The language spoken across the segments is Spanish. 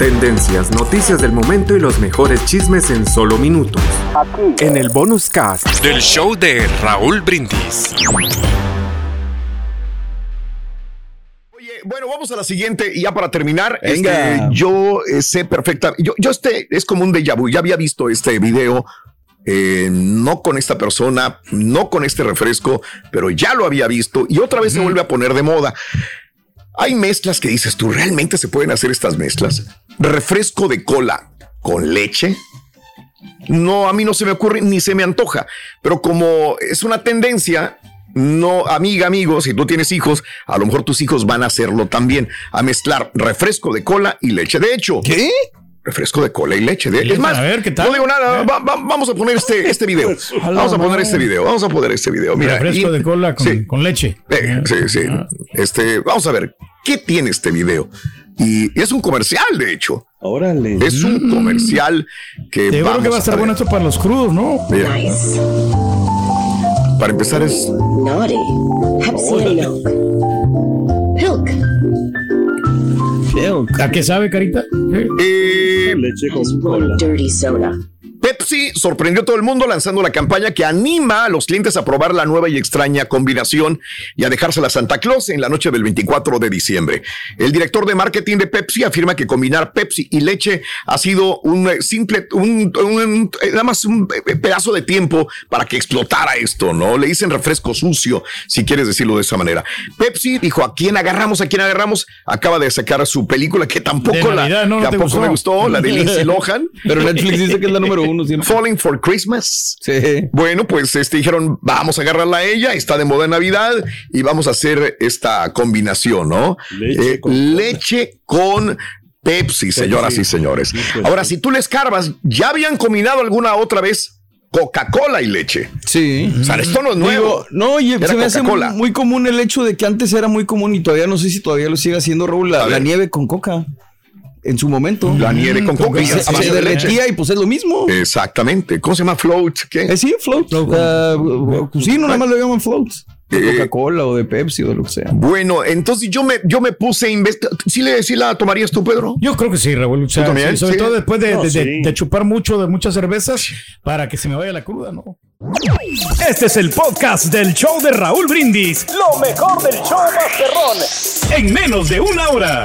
Tendencias, noticias del momento y los mejores chismes en solo minutos. Aquí. En el bonus cast del show de Raúl Brindis. Oye, bueno, vamos a la siguiente y ya para terminar. Este, yo eh, sé perfectamente. Yo, yo este es como un déjà vu. Ya había visto este video eh, no con esta persona, no con este refresco, pero ya lo había visto y otra vez se vuelve a poner de moda. Hay mezclas que dices tú, ¿realmente se pueden hacer estas mezclas? Refresco de cola con leche. No, a mí no se me ocurre ni se me antoja, pero como es una tendencia, no, amiga, amigo, si tú tienes hijos, a lo mejor tus hijos van a hacerlo también, a mezclar refresco de cola y leche. De hecho, ¿qué? refresco de cola y leche. es más, a ver, ¿qué tal? no digo nada. vamos a poner este, este video. Vamos a poner este video. Vamos a poner este video. Mira, refresco de cola con, leche. Eh, sí, sí. Ah. Este, vamos a ver qué tiene este video. Y es un comercial, de hecho. Órale. Es un mm. comercial que. Te creo que va a estar bueno esto para los crudos, ¿no? Para empezar es. Naughty. ¿A qué sabe, Carita? Eh, Leche con cola. Dirty soda. Pepsi sorprendió a todo el mundo lanzando la campaña que anima a los clientes a probar la nueva y extraña combinación y a dejársela a Santa Claus en la noche del 24 de diciembre. El director de marketing de Pepsi afirma que combinar Pepsi y leche ha sido un eh, simple, un, nada más un pedazo de tiempo para que explotara esto, ¿no? Le dicen refresco sucio, si quieres decirlo de esa manera. Pepsi dijo, ¿a quién agarramos? ¿A quién agarramos? Acaba de sacar su película que tampoco, la, tampoco me gustó, la de Lindsay Lohan. Pero Netflix dice que es la número uno. Falling for Christmas. Sí. Bueno, pues este, dijeron, vamos a agarrarla a ella, está de moda en Navidad y vamos a hacer esta combinación, ¿no? Leche, eh, con, Pepsi, señoras y señores. Ahora, si tú les escarbas, ¿ya habían combinado alguna otra vez Coca-Cola y leche. Sí. O sea, esto no es nuevo. no, y se me hace muy, común el hecho de que antes era muy común y todavía no sé si todavía lo sigue haciendo Raúl, la nieve con coca en su momento. La nieve con coca. Se, se derretía y pues es lo mismo. Exactamente. ¿Cómo se llama float? ¿Qué? Eh, sí, float. Uh, sí, no nada más le llaman float. De eh, Coca-Cola o de Pepsi o de lo que sea. Bueno, entonces yo me, yo me puse a investigar. ¿Sí, le, ¿Sí la tomarías tú, Pedro? Yo creo que sí, Raúl. O sobre todo después de, de, chupar mucho de muchas cervezas para que se me vaya la cruda, ¿no? Este es el podcast del show de Raúl Brindis. Lo mejor del show Masterrón. En menos de una hora.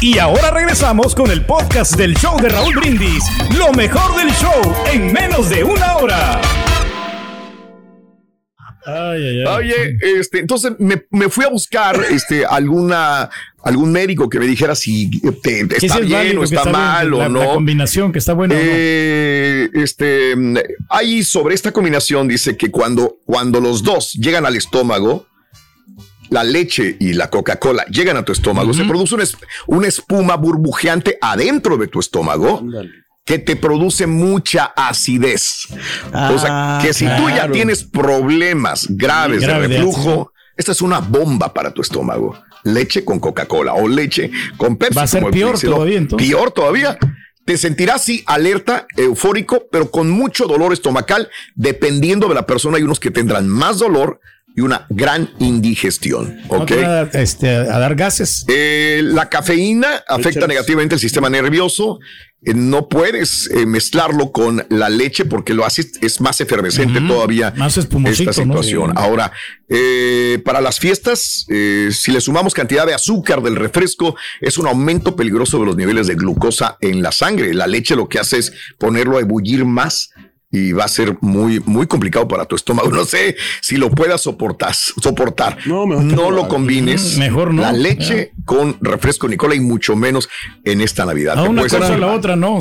Y ahora regresamos con el podcast del show de Raúl Brindis. Lo mejor del show en menos de una hora. Oye, este, entonces me, fui a buscar este, alguna, algún médico que me dijera si te, está bien o está, mal o no. La combinación que está buena. Eh, este, ahí sobre esta combinación dice que cuando, cuando los dos llegan al estómago, la leche y la Coca-Cola llegan a tu estómago, se produce una, espuma burbujeante adentro de tu estómago. que te produce mucha acidez. o sea, ah, que si tú ya tienes problemas graves de reflujo, esta es una bomba para tu estómago. Leche con Coca-Cola o leche con Pepsi. Va a ser peor todavía. Peor todavía. Te sentirás alerta, eufórico, pero con mucho dolor estomacal. Dependiendo de la persona, hay unos que tendrán más dolor, y una gran indigestión. ¿ok? este, a dar gases. Eh, la cafeína afecta negativamente el sistema nervioso eh, no puedes eh, mezclarlo con la leche porque lo haces, es más efervescente todavía más esta situación. Ahora, para las fiestas, si le sumamos cantidad de azúcar del refresco, es un aumento peligroso de los niveles de glucosa en la sangre. La leche lo que hace es ponerlo a ebullir más y va a ser muy, muy complicado para tu estómago. No sé si lo puedas soportar. soportar. No, no lo combines. Mm, mejor no. La leche con refresco Nicola y mucho menos en esta Navidad. A una cosa a la otra, no.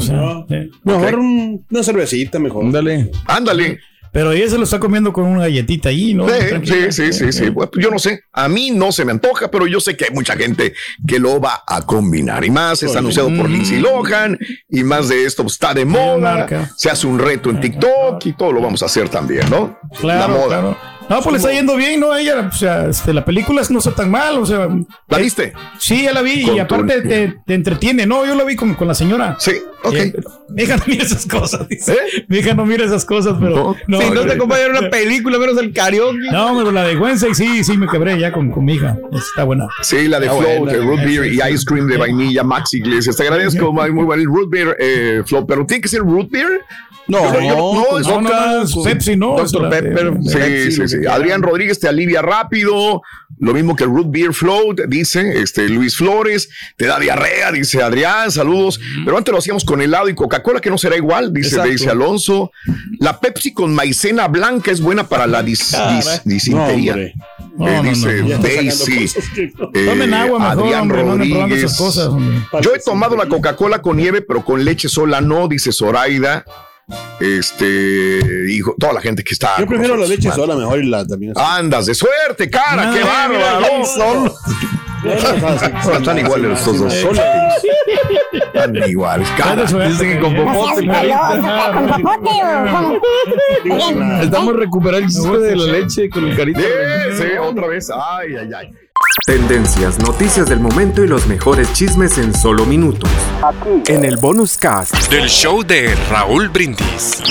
Mejor una cervecita, mejor. Ándale. Ándale. Pero ella se lo está comiendo con una galletita ahí, ¿no? Sí, sí, sí, sí, yo no sé. A mí no se me antoja, pero yo sé que hay mucha gente que lo va a combinar. Y más está anunciado por Lindsay Lohan. Y más de esto está de moda. Se hace un reto en TikTok y todo lo vamos a hacer también, ¿no? Claro, La moda. No, pues le está yendo bien, ¿no? Ella, o sea, este, la película no está tan mal, o sea. ¿La viste? Sí, ya la vi y aparte te, entretiene, ¿no? Yo la vi con, con la señora. Sí, ok. mi hija no mira esas cosas, dice. ¿Eh? Mi hija no mira esas cosas, pero. No, si no te acompaña una película, menos el karaoke. No, pero la de Wednesday sí, sí me quebré ya con, con mi hija. Está buena. Sí, la de Float, root beer y ice cream de vainilla, Max Iglesias. Te agradezco, muy bueno. El root beer, eh, Float, pero tiene que ser root beer no, no, no, no, Pepsi, no. Pepper. Sí, sí, sí. Adrián Rodríguez te alivia rápido. Lo mismo que el Root Beer Float, dice este Luis Flores. Te da diarrea, dice Adrián. Saludos. Pero antes lo hacíamos con helado y Coca-Cola, que no será igual, dice dice Alonso. La Pepsi con maicena blanca es buena para la dis, disintería. dice Daisy. Tomen agua mejor, Adrián Rodríguez. Yo he tomado la Coca-Cola con nieve, pero con leche sola no, dice Zoraida. Este, hijo, toda la gente que está. Yo prefiero la leche sola mejor y la también. Andas de suerte, cara, qué bárbaro. Están iguales los dos. Están iguales. Cara, dicen que con popote. Estamos recuperando el de la leche con el carito. Sí, otra vez. Ay, ay, ay. Tendencias, noticias del momento y los mejores chismes en solo minutos. Aquí. En el bonus cast del show de Raúl Brindis.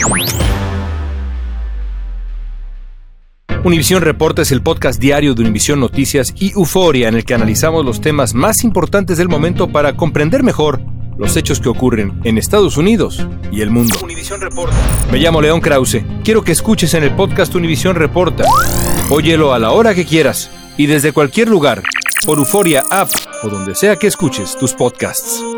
Univisión Reporta es el podcast diario de Univisión Noticias y Euforia en el que analizamos los temas más importantes del momento para comprender mejor los hechos que ocurren en Estados Unidos y el mundo. Univisión Reporta. Me llamo León Krause. Quiero que escuches en el podcast Univisión Reporta. Óyelo a la hora que quieras y desde cualquier lugar, por Euforia App o donde sea que escuches tus podcasts.